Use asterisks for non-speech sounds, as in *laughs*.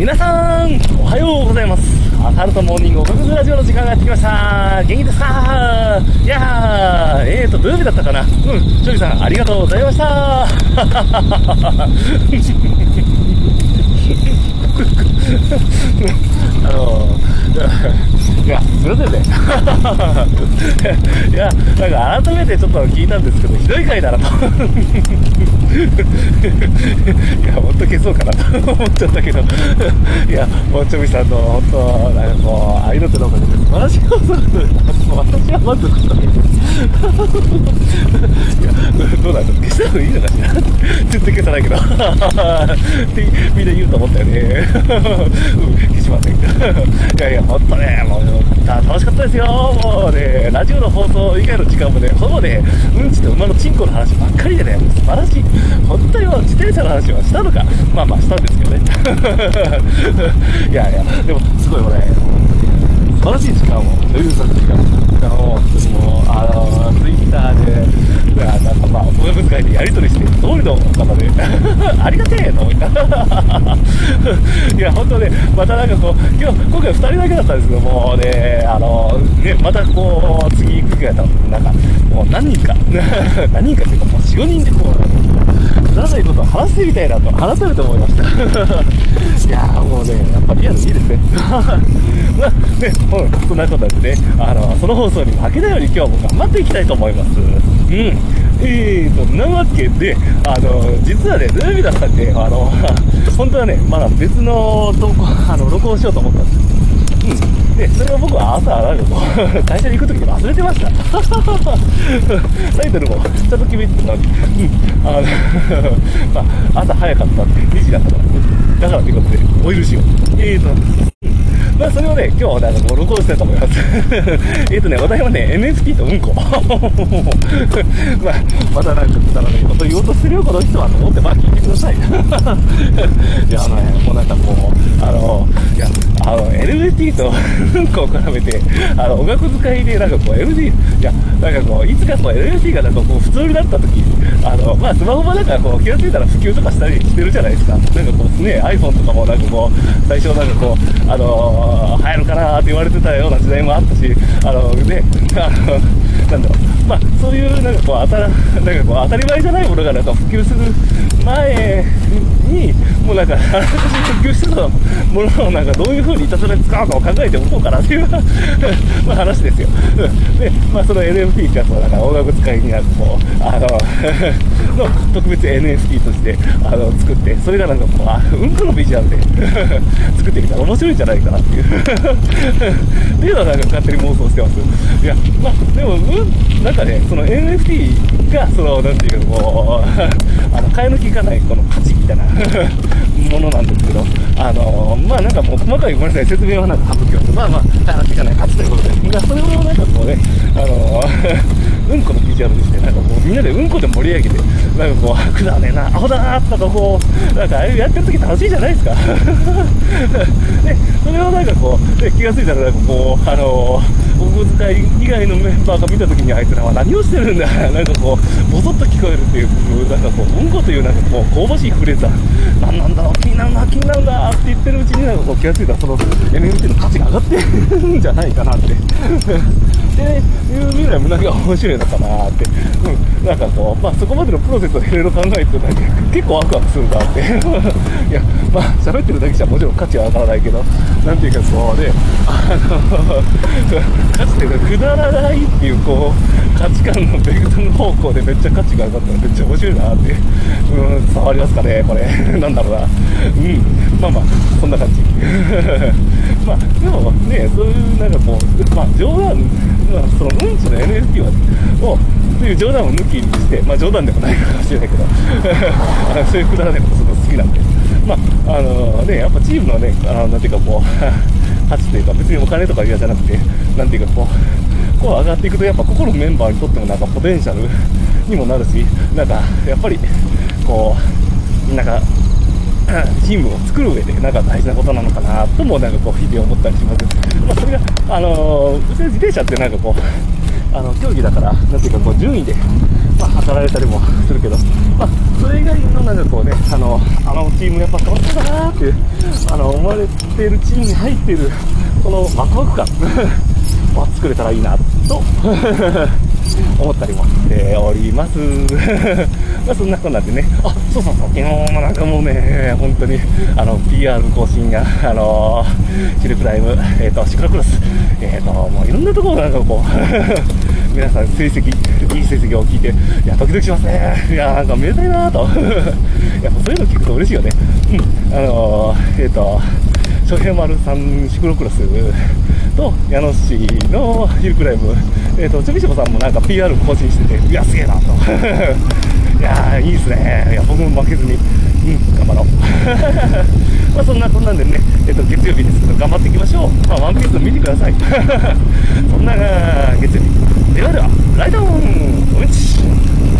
皆さん、おはようございます。アサルトモーニングおかずラジオの時間がやってきました。元気ですか？いやー、えーと、土曜日だったかな。うん、ジョリさん、ありがとうございました。あのいや、すいませんね。いや、なんか改めてちょっと聞いたんですけど、ひどい回だなと。いや、ほんと消そうかなと思っちゃったけど、いや、もうちょびさんの本当、なんかこう、ああいうのってなんかね、素晴らしいことだと私は満足したいや、どうなんだ消した方がいいのかしら全然消さないけど。ってみんな言うと思ったよね。うん、消しません。いやいや、ほんとね、もう、楽しかったですよ。もうね、ラジオの放送以外の時間もね、ほぼね、うんちと馬のチンコの話ばっかりでね、素晴らしい。本当に自転車の話はしたのか。まあまあしたんですけどね。いやいや、でもすごい俺、素晴らしい時間を、余裕さんの時間。を、もう、あの、ツイッターで、なんかまあ、お小遣いでやり取りして、通りの方で、ありがてえと思った。いや、本当ね、またなんかこう、今日、今回2人だけだったんですけど、もうね、あの、ね、またこう、次行く機会だったら、なんか、もう何人か、何人かっていうか、もう4、5人でこう、くだらないことを話してみたいなと、改めて思いました。いやーもうね、やっぱリアルいいですね。*laughs* ね、うん、そんなことでね、あの、その放送に負けないように今日も頑張っていきたいと思います。うん。えーと、なわけで、あの、実はね、土曜日だったんで、あの、*laughs* 本当はね、まだ別の投稿、あの、録音しようと思ったんですうん。で、それを僕は朝、なんかこう、会社に行くときに忘れてました。*laughs* タイトルもちゃんと決めてたのに、うん。あの、*laughs* まあ、朝早かったんで、2時だったから、だからということで、お許しを。えーと、まあ、それをね、今日はなんかもう録音したいと思います。*laughs* えっとね、お題はね、NFT とうんこ。まあ、またなんかくだらないこと言おうとするよ、この人はと思って、まあ、聞いてください。いや、あのね、もうなんかもう、あの、いや、あの、NFT とうんこを絡めて、あの、音楽使いで、なんかこう、LD、いや、なんかこう、いつかこう、NFT がなんかこう、普通になった時、あの、まあ、スマホもなんかこう、気がついたら普及とかしたりしてるじゃないですか。なんかこう、ね、iPhone とかもなんかこう、最初なんかこう、あの流行るかなって言われてたような時代もあったし、あのね、あの、なんだろう、まあ、そういうなんかこう、当たら、なんかこう、当たり前じゃないものがなんか普及する前に、もうなんか、あらかじめ普及してたものをなんかどういう風にいたずらに使うかを考えておこうかなっていうまあ話ですよ。で、まあその NFT ってやつはなんか音楽使いになるこう、あの、の特別 NFT としてあの作って、それがなんかこう、あうんこのビジュアルで *laughs* 作ってみたら面白いんじゃないかなっていう。*laughs* っていうのはなんか勝手に妄想してます。いや、まあでも、うん、なんかね、その NFT が、その、なんていうかこう、*laughs* あの、替え抜きいかないこの価値みたいなものなんですけど、あの、まあなんかもう細かいごめんなさい、説明はなんか省きます。まあまあ、替え抜きいかない価値ということで、いやそれをなんかこうね、あの、うんこのビジュアルにして、なんかこう、みんなでうんこで盛り上げて、なんかこう、くだねえな、アホだーとかこう、なんかああいうやってる時楽しいじゃないですか。で、*laughs* それをなんかこう、で気がついたらなんかこう、あの、お小遣い以外のメンバーが見た時にあいつらは何をしてるんだ、なんかこう、ボソッと聞こえるっていう、なんかこう、うんこというなんかこう、香ばしいフレーズは、なんなんだろう、気になるな、気になるなって言ってるうちになんかこう気がついたらその NFT の価値が上がってるんじゃないかなって。*laughs* で、いう未来もなんか面白いのかなって、うん、なんかこう、まあそこまでのプロセスをいろいろ考えてるだけ結構ワクワクするんだって。*laughs* いや、まあ喋ってるだけじゃもちろん価値は上がらないけど、なんていうかこうね、あの、価値というかくだらないっていうこう、価値観のベクトル方向でめっちゃ価値が上がったらめっちゃ面白いなって、うん、伝わりますかね、これ。*laughs* なんだろうな。うん、まあまあ、そんな感じ。*laughs* まあ、でもね、そういうなんかこう、まあ冗談、まあ、そのうんちの NFT は、を、そういう冗談を抜きにして、まあ冗談でもないかもしれないけど、*laughs* そういうくだらないことするの好きなんで、まあ、あのね、やっぱチームのね、あのなんていうかこう、価値というか、別にお金とか嫌じゃなくて、なんていうかこう、こう上がっていくと、やっぱここのメンバーにとってもなんかポテンシャルにもなるし、なんかやっぱり、こう、なんか、*clears throat* チームを作る上でなんか大事なことなのかなともなんかこう日々思ったりします。まあ、それが、あのー、自転車ってなんかこう、あの競技だから、なんていうかこう順位でまあ、働られたりもするけど、まあ、それ以外のなんかこうね、あの、あのチームやっぱ楽しそうだなって、あの、思われてるチームに入ってる、このワクワク感を作れたらいいな、と *laughs* 思ったりもしております。*laughs* まあそんなこんなんでね、あ、そうそうそう、昨日もなんかもうね、本当に、あの、PR 更新や、あのシルクライム、えっ、ー、と、シクロクロス、えっ、ー、と、もういろんなところなんかこう、*laughs* 皆さん成績、いい成績を聞いて、いや、ドキドキしますね。いや、なんかめでたいなと。*laughs* やっぱそういうの聞くと嬉しいよね。うん。あのえっ、ー、と、翔平丸さんシクロクロスと矢野市のヒルクライム、えーと、ちょびしぼさんもなんか PR 更新してて、いや、すげえなと。*laughs* いやいいですね。いや、僕も負けずに、うん、頑張ろう。*laughs* まあそんなこんなんでね、えっ、と、月曜日ですけど、頑張っていきましょう。まあ、ワンピース見てください。*laughs* そんな月曜日。ではでは、ライドオンうんち